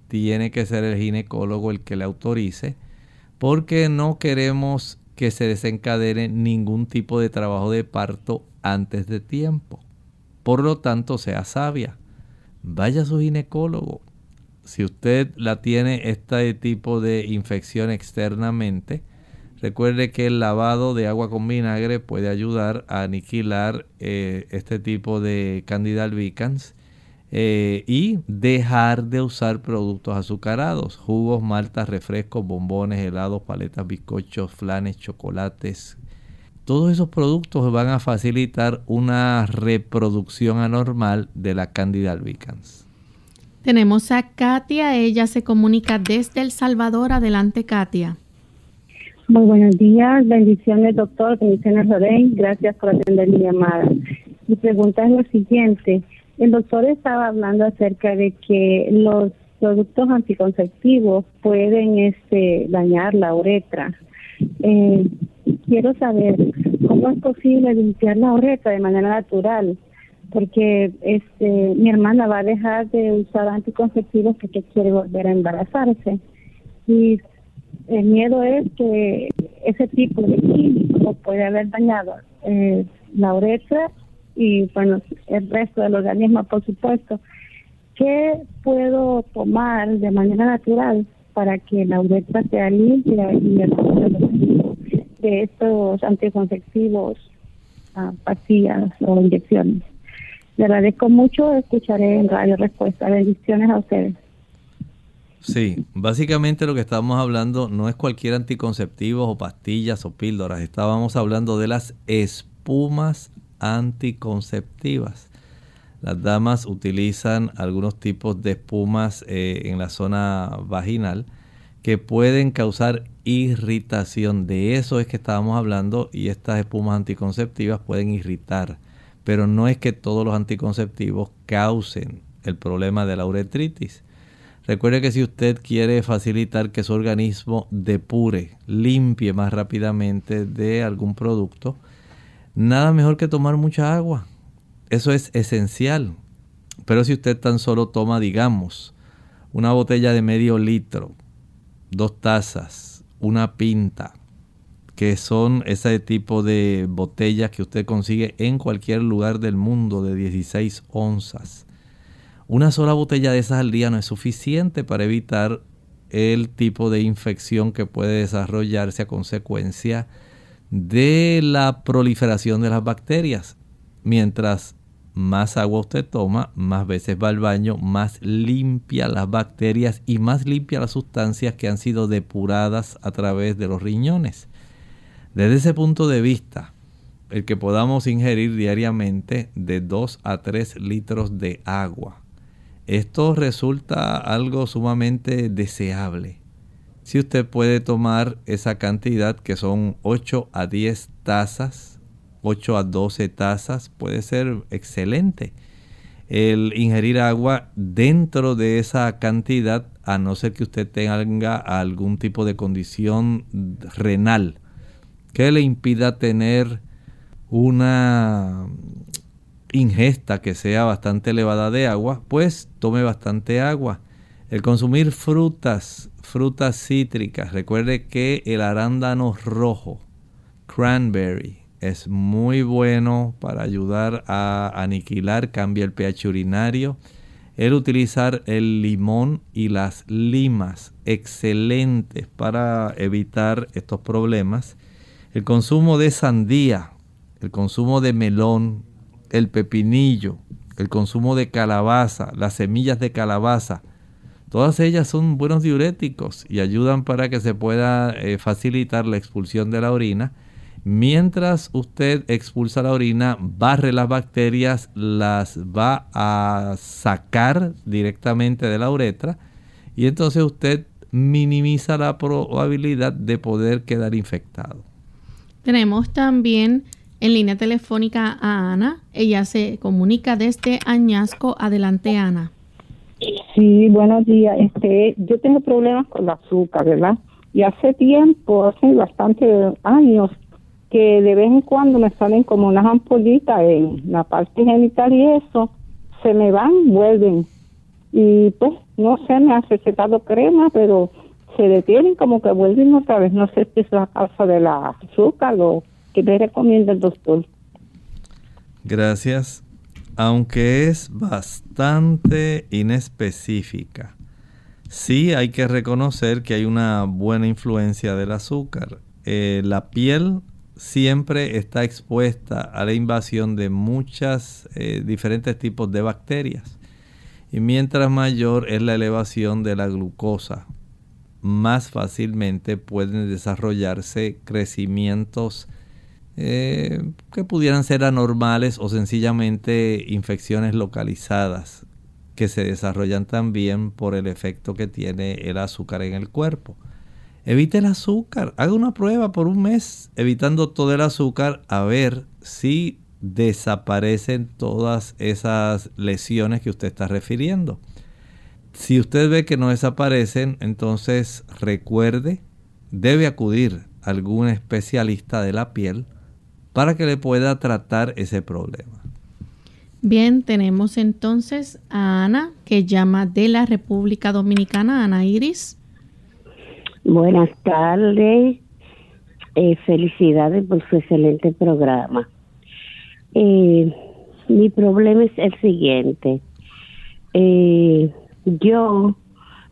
tiene que ser el ginecólogo el que le autorice, porque no queremos que se desencadene ningún tipo de trabajo de parto antes de tiempo. Por lo tanto, sea sabia. Vaya a su ginecólogo, si usted la tiene este tipo de infección externamente, recuerde que el lavado de agua con vinagre puede ayudar a aniquilar eh, este tipo de candida albicans eh, y dejar de usar productos azucarados, jugos, maltas, refrescos, bombones, helados, paletas, bizcochos, flanes, chocolates. Todos esos productos van a facilitar una reproducción anormal de la candida albicans. Tenemos a Katia, ella se comunica desde El Salvador. Adelante, Katia. Muy buenos días, bendiciones doctor, bendiciones Lorraine, gracias por atender mi llamada. Mi pregunta es lo siguiente, el doctor estaba hablando acerca de que los productos anticonceptivos pueden este dañar la uretra eh, quiero saber cómo es posible limpiar la uretra de manera natural, porque este mi hermana va a dejar de usar anticonceptivos porque quiere volver a embarazarse y el miedo es que ese tipo de químico puede haber dañado eh, la uretra y bueno el resto del organismo por supuesto ¿qué puedo tomar de manera natural para que la uretra sea limpia y el de estos anticonceptivos, ah, pastillas o inyecciones? Le agradezco mucho, escucharé en Radio Respuesta. Bendiciones a ustedes. Sí, básicamente lo que estábamos hablando no es cualquier anticonceptivo o pastillas o píldoras, estábamos hablando de las espumas anticonceptivas. Las damas utilizan algunos tipos de espumas eh, en la zona vaginal que pueden causar irritación. De eso es que estábamos hablando y estas espumas anticonceptivas pueden irritar. Pero no es que todos los anticonceptivos causen el problema de la uretritis. Recuerde que si usted quiere facilitar que su organismo depure, limpie más rápidamente de algún producto, nada mejor que tomar mucha agua. Eso es esencial. Pero si usted tan solo toma, digamos, una botella de medio litro, dos tazas, una pinta, que son ese tipo de botellas que usted consigue en cualquier lugar del mundo de 16 onzas. Una sola botella de esas al día no es suficiente para evitar el tipo de infección que puede desarrollarse a consecuencia de la proliferación de las bacterias. Mientras más agua usted toma, más veces va al baño, más limpia las bacterias y más limpia las sustancias que han sido depuradas a través de los riñones. Desde ese punto de vista, el que podamos ingerir diariamente de 2 a 3 litros de agua. Esto resulta algo sumamente deseable. Si usted puede tomar esa cantidad que son 8 a 10 tazas 8 a 12 tazas puede ser excelente. El ingerir agua dentro de esa cantidad, a no ser que usted tenga algún tipo de condición renal que le impida tener una ingesta que sea bastante elevada de agua, pues tome bastante agua. El consumir frutas, frutas cítricas, recuerde que el arándano rojo, cranberry, es muy bueno para ayudar a aniquilar, cambia el pH urinario. El utilizar el limón y las limas, excelentes para evitar estos problemas. El consumo de sandía, el consumo de melón, el pepinillo, el consumo de calabaza, las semillas de calabaza, todas ellas son buenos diuréticos y ayudan para que se pueda eh, facilitar la expulsión de la orina Mientras usted expulsa la orina, barre las bacterias, las va a sacar directamente de la uretra y entonces usted minimiza la probabilidad de poder quedar infectado. Tenemos también en línea telefónica a Ana. Ella se comunica desde Añasco. Adelante, Ana. Sí, buenos días. Este, yo tengo problemas con el azúcar, ¿verdad? Y hace tiempo, hace bastante años, que de vez en cuando me salen como unas ampollitas en la parte genital y eso, se me van, vuelven. Y pues, no sé, me ha recetado crema, pero se detienen como que vuelven otra vez. No sé si es la causa de la azúcar o que me recomienda el doctor. Gracias. Aunque es bastante inespecífica, sí hay que reconocer que hay una buena influencia del azúcar. Eh, la piel siempre está expuesta a la invasión de muchas eh, diferentes tipos de bacterias. Y mientras mayor es la elevación de la glucosa, más fácilmente pueden desarrollarse crecimientos eh, que pudieran ser anormales o sencillamente infecciones localizadas que se desarrollan también por el efecto que tiene el azúcar en el cuerpo. Evite el azúcar. Haga una prueba por un mes evitando todo el azúcar a ver si desaparecen todas esas lesiones que usted está refiriendo. Si usted ve que no desaparecen, entonces recuerde, debe acudir algún especialista de la piel para que le pueda tratar ese problema. Bien, tenemos entonces a Ana que llama de la República Dominicana, Ana Iris. Buenas tardes, eh, felicidades por su excelente programa. Eh, mi problema es el siguiente. Eh, yo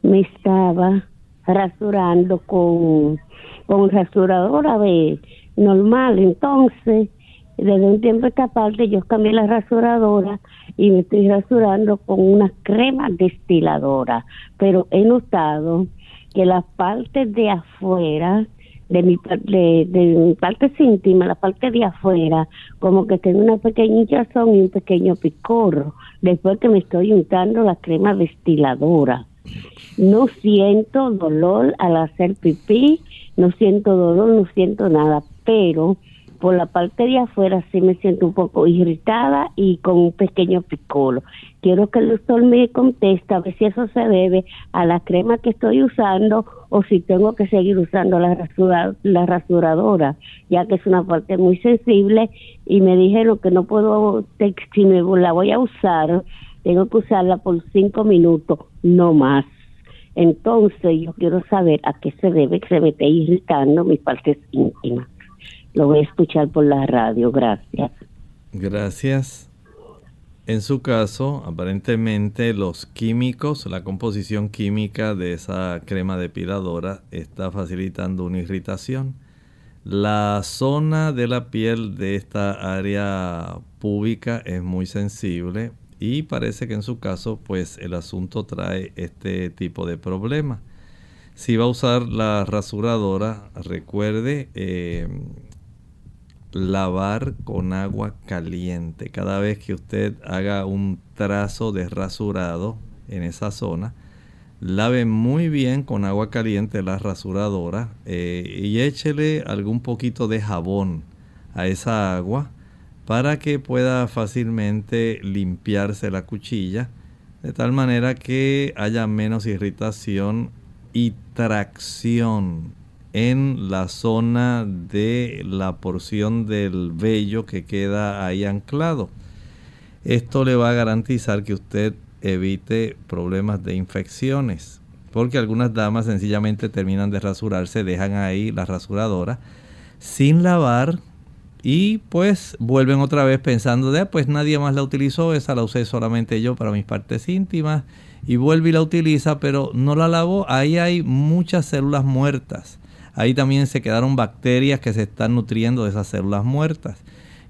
me estaba rasurando con, con rasuradora de normal, entonces desde un tiempo esta parte yo cambié la rasuradora y me estoy rasurando con una crema destiladora, pero he notado que las partes de afuera de mi, de, de mi parte íntima, la parte de afuera, como que tiene una pequeña hinchazón y un pequeño picor, después que me estoy untando la crema destiladora. No siento dolor al hacer pipí, no siento dolor, no siento nada, pero por la parte de afuera sí me siento un poco irritada y con un pequeño picolo. Quiero que el doctor me conteste a ver si eso se debe a la crema que estoy usando o si tengo que seguir usando la, rasura, la rasuradora, ya que es una parte muy sensible y me dijeron que no puedo, si me la voy a usar, tengo que usarla por cinco minutos, no más. Entonces yo quiero saber a qué se debe que se me esté irritando mis partes íntimas. Lo voy a escuchar por la radio. Gracias. Gracias. En su caso, aparentemente los químicos, la composición química de esa crema depiladora está facilitando una irritación. La zona de la piel de esta área pública es muy sensible y parece que en su caso pues el asunto trae este tipo de problema. Si va a usar la rasuradora, recuerde eh, lavar con agua caliente. Cada vez que usted haga un trazo de rasurado en esa zona, lave muy bien con agua caliente la rasuradora eh, y échele algún poquito de jabón a esa agua para que pueda fácilmente limpiarse la cuchilla de tal manera que haya menos irritación y tracción en la zona de la porción del vello que queda ahí anclado. Esto le va a garantizar que usted evite problemas de infecciones, porque algunas damas sencillamente terminan de rasurarse, dejan ahí la rasuradora sin lavar y pues vuelven otra vez pensando de pues nadie más la utilizó, esa la usé solamente yo para mis partes íntimas y vuelve y la utiliza, pero no la lavó, ahí hay muchas células muertas Ahí también se quedaron bacterias que se están nutriendo de esas células muertas.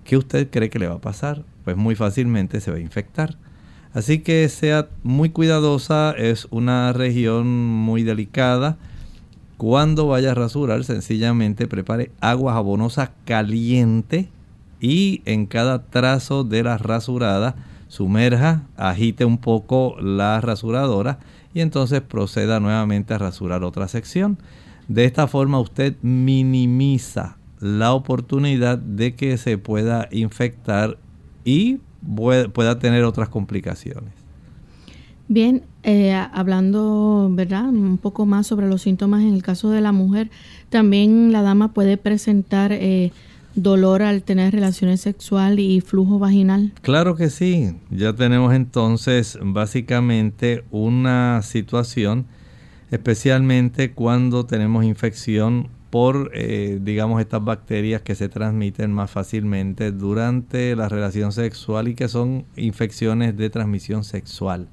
¿Qué usted cree que le va a pasar? Pues muy fácilmente se va a infectar. Así que sea muy cuidadosa, es una región muy delicada. Cuando vaya a rasurar, sencillamente prepare agua jabonosa caliente y en cada trazo de la rasurada sumerja, agite un poco la rasuradora y entonces proceda nuevamente a rasurar otra sección. De esta forma usted minimiza la oportunidad de que se pueda infectar y pueda tener otras complicaciones. Bien, eh, hablando, ¿verdad? Un poco más sobre los síntomas en el caso de la mujer, también la dama puede presentar eh, dolor al tener relaciones sexuales y flujo vaginal. Claro que sí, ya tenemos entonces básicamente una situación especialmente cuando tenemos infección por, eh, digamos, estas bacterias que se transmiten más fácilmente durante la relación sexual y que son infecciones de transmisión sexual.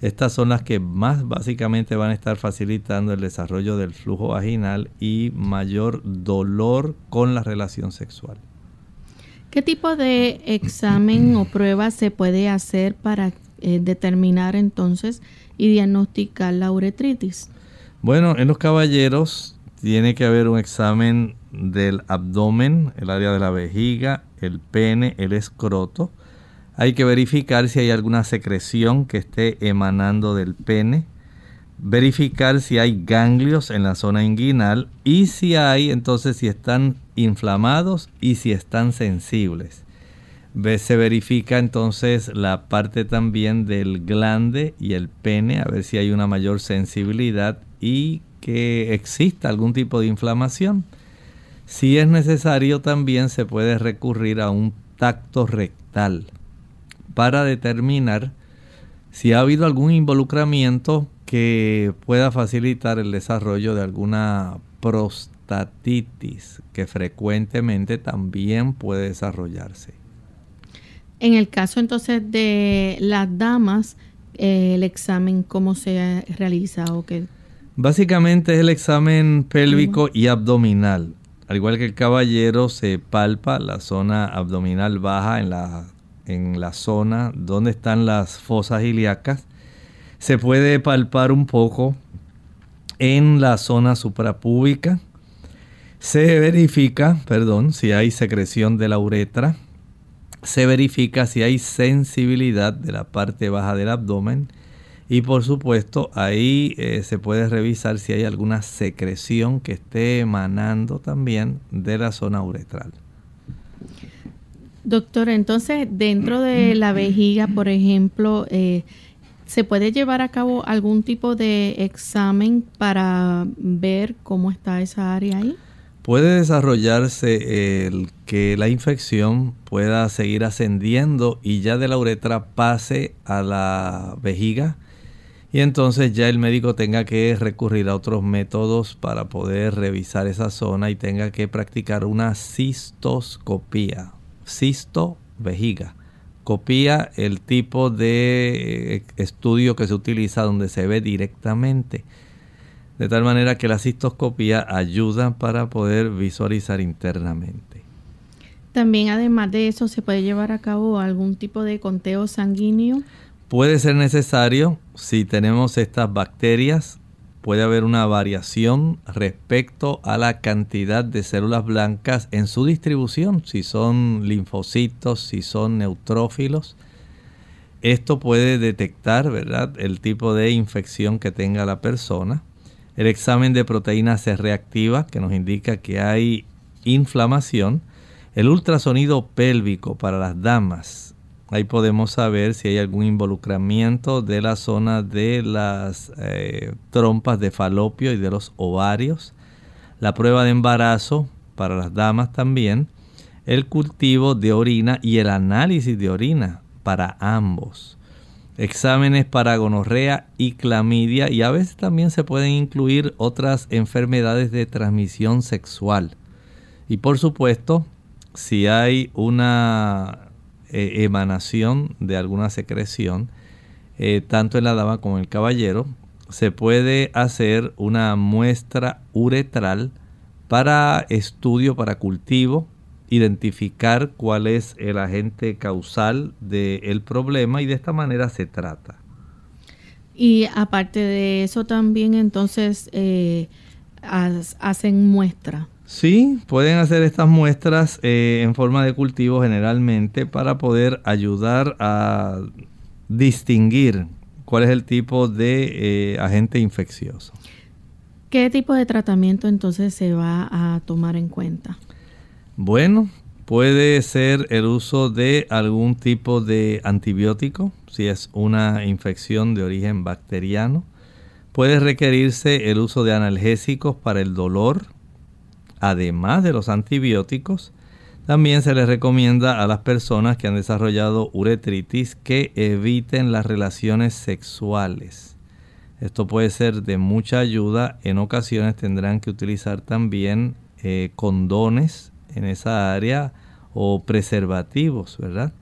Estas son las que más básicamente van a estar facilitando el desarrollo del flujo vaginal y mayor dolor con la relación sexual. ¿Qué tipo de examen o prueba se puede hacer para eh, determinar entonces y diagnosticar la uretritis? Bueno, en los caballeros tiene que haber un examen del abdomen, el área de la vejiga, el pene, el escroto. Hay que verificar si hay alguna secreción que esté emanando del pene. Verificar si hay ganglios en la zona inguinal y si hay, entonces si están inflamados y si están sensibles se verifica entonces la parte también del glande y el pene, a ver si hay una mayor sensibilidad y que exista algún tipo de inflamación. Si es necesario también se puede recurrir a un tacto rectal para determinar si ha habido algún involucramiento que pueda facilitar el desarrollo de alguna prostatitis que frecuentemente también puede desarrollarse. En el caso entonces de las damas, eh, el examen, ¿cómo se realiza o qué? Básicamente es el examen pélvico y abdominal. Al igual que el caballero, se palpa la zona abdominal baja en la, en la zona donde están las fosas ilíacas se puede palpar un poco en la zona suprapúbica. Se verifica, perdón, si hay secreción de la uretra. Se verifica si hay sensibilidad de la parte baja del abdomen. Y por supuesto, ahí eh, se puede revisar si hay alguna secreción que esté emanando también de la zona uretral. Doctor, entonces dentro de la vejiga, por ejemplo, eh, ¿Se puede llevar a cabo algún tipo de examen para ver cómo está esa área ahí? Puede desarrollarse el que la infección pueda seguir ascendiendo y ya de la uretra pase a la vejiga y entonces ya el médico tenga que recurrir a otros métodos para poder revisar esa zona y tenga que practicar una cistoscopía, cisto vejiga copia el tipo de eh, estudio que se utiliza donde se ve directamente. De tal manera que la cistoscopía ayuda para poder visualizar internamente. También además de eso se puede llevar a cabo algún tipo de conteo sanguíneo. Puede ser necesario si tenemos estas bacterias puede haber una variación respecto a la cantidad de células blancas en su distribución, si son linfocitos, si son neutrófilos. Esto puede detectar, ¿verdad?, el tipo de infección que tenga la persona. El examen de proteínas se reactiva, que nos indica que hay inflamación. El ultrasonido pélvico para las damas Ahí podemos saber si hay algún involucramiento de la zona de las eh, trompas de falopio y de los ovarios. La prueba de embarazo para las damas también. El cultivo de orina y el análisis de orina para ambos. Exámenes para gonorrea y clamidia y a veces también se pueden incluir otras enfermedades de transmisión sexual. Y por supuesto, si hay una eh, emanación de alguna secreción, eh, tanto en la dama como en el caballero, se puede hacer una muestra uretral para estudio, para cultivo, identificar cuál es el agente causal del problema y de esta manera se trata. Y aparte de eso también entonces eh, hacen muestra. Sí, pueden hacer estas muestras eh, en forma de cultivo generalmente para poder ayudar a distinguir cuál es el tipo de eh, agente infeccioso. ¿Qué tipo de tratamiento entonces se va a tomar en cuenta? Bueno, puede ser el uso de algún tipo de antibiótico, si es una infección de origen bacteriano. Puede requerirse el uso de analgésicos para el dolor, además de los antibióticos, también se les recomienda a las personas que han desarrollado uretritis que eviten las relaciones sexuales. Esto puede ser de mucha ayuda. En ocasiones tendrán que utilizar también eh, condones en esa área o preservativos, ¿verdad?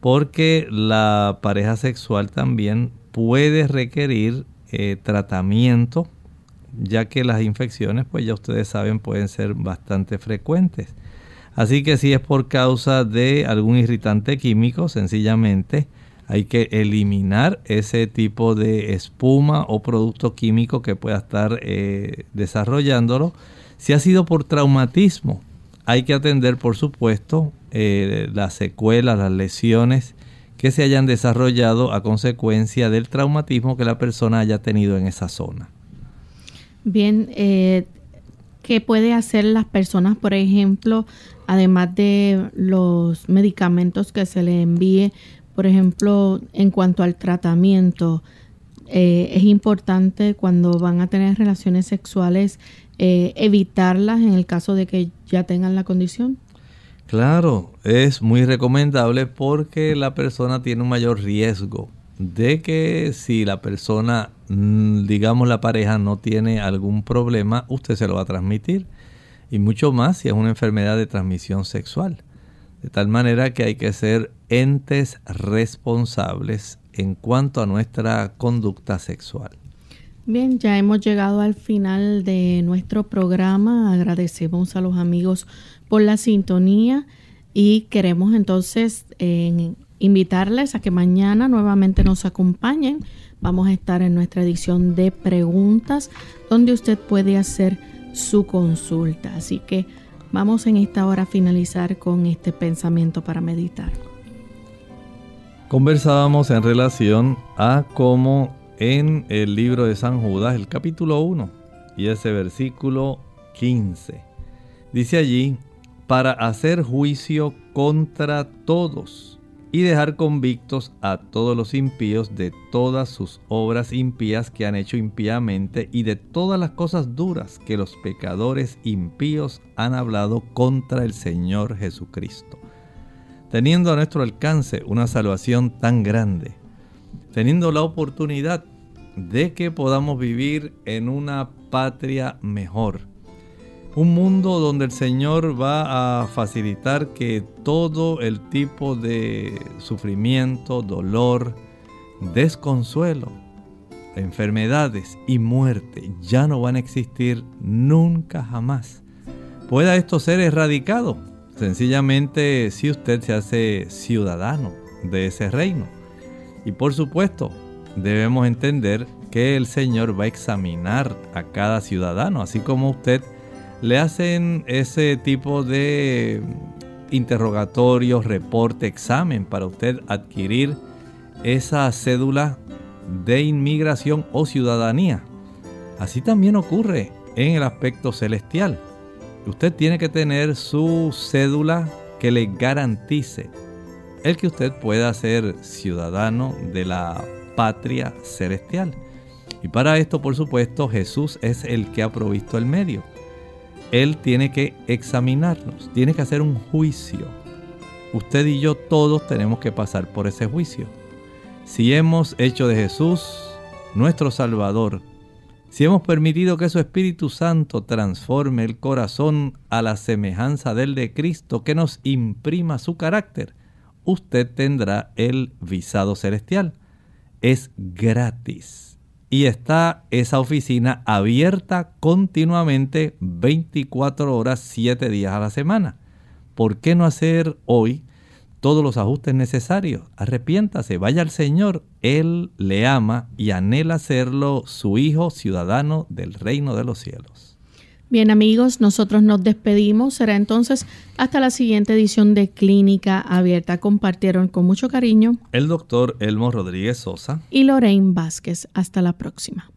Porque la pareja sexual también puede requerir eh, tratamiento ya que las infecciones, pues ya ustedes saben, pueden ser bastante frecuentes. Así que si es por causa de algún irritante químico, sencillamente hay que eliminar ese tipo de espuma o producto químico que pueda estar eh, desarrollándolo. Si ha sido por traumatismo, hay que atender, por supuesto, eh, las secuelas, las lesiones que se hayan desarrollado a consecuencia del traumatismo que la persona haya tenido en esa zona. Bien, eh, ¿qué puede hacer las personas, por ejemplo, además de los medicamentos que se le envíe, por ejemplo, en cuanto al tratamiento? eh, es importante cuando van a tener relaciones sexuales eh, evitarlas en el caso de que ya tengan la condición? Claro, es muy recomendable porque la persona tiene un mayor riesgo de que si la persona, mm, digamos la pareja, no tiene algún problema, usted se lo va a transmitir. Y mucho más si es una enfermedad de transmisión sexual. De tal manera que hay que ser entes responsables en cuanto a nuestra conducta sexual. Bien, ya hemos llegado al final de nuestro programa. Agradecemos a los amigos por la sintonía y queremos entonces invitarles a que mañana nuevamente nos acompañen. Vamos a estar en nuestra edición de preguntas donde usted puede hacer su consulta. Así que vamos en esta hora a finalizar con este pensamiento para meditar. Conversábamos en relación a cómo en el libro de San Judas, el capítulo 1 y ese versículo 15, dice allí, para hacer juicio contra todos y dejar convictos a todos los impíos de todas sus obras impías que han hecho impíamente y de todas las cosas duras que los pecadores impíos han hablado contra el Señor Jesucristo. Teniendo a nuestro alcance una salvación tan grande, teniendo la oportunidad de que podamos vivir en una patria mejor. Un mundo donde el Señor va a facilitar que todo el tipo de sufrimiento, dolor, desconsuelo, enfermedades y muerte ya no van a existir nunca jamás. Pueda esto ser erradicado sencillamente si usted se hace ciudadano de ese reino. Y por supuesto, debemos entender que el Señor va a examinar a cada ciudadano, así como usted le hacen ese tipo de interrogatorio, reporte, examen para usted adquirir esa cédula de inmigración o ciudadanía. Así también ocurre en el aspecto celestial. Usted tiene que tener su cédula que le garantice el que usted pueda ser ciudadano de la patria celestial. Y para esto, por supuesto, Jesús es el que ha provisto el medio. Él tiene que examinarnos, tiene que hacer un juicio. Usted y yo todos tenemos que pasar por ese juicio. Si hemos hecho de Jesús nuestro Salvador, si hemos permitido que su Espíritu Santo transforme el corazón a la semejanza del de Cristo, que nos imprima su carácter, usted tendrá el visado celestial es gratis. Y está esa oficina abierta continuamente 24 horas, 7 días a la semana. ¿Por qué no hacer hoy todos los ajustes necesarios? Arrepiéntase, vaya al Señor. Él le ama y anhela serlo su hijo ciudadano del reino de los cielos. Bien amigos, nosotros nos despedimos. Será entonces hasta la siguiente edición de Clínica Abierta. Compartieron con mucho cariño el doctor Elmo Rodríguez Sosa y Lorraine Vázquez. Hasta la próxima.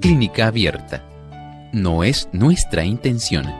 Clínica Abierta. No es nuestra intención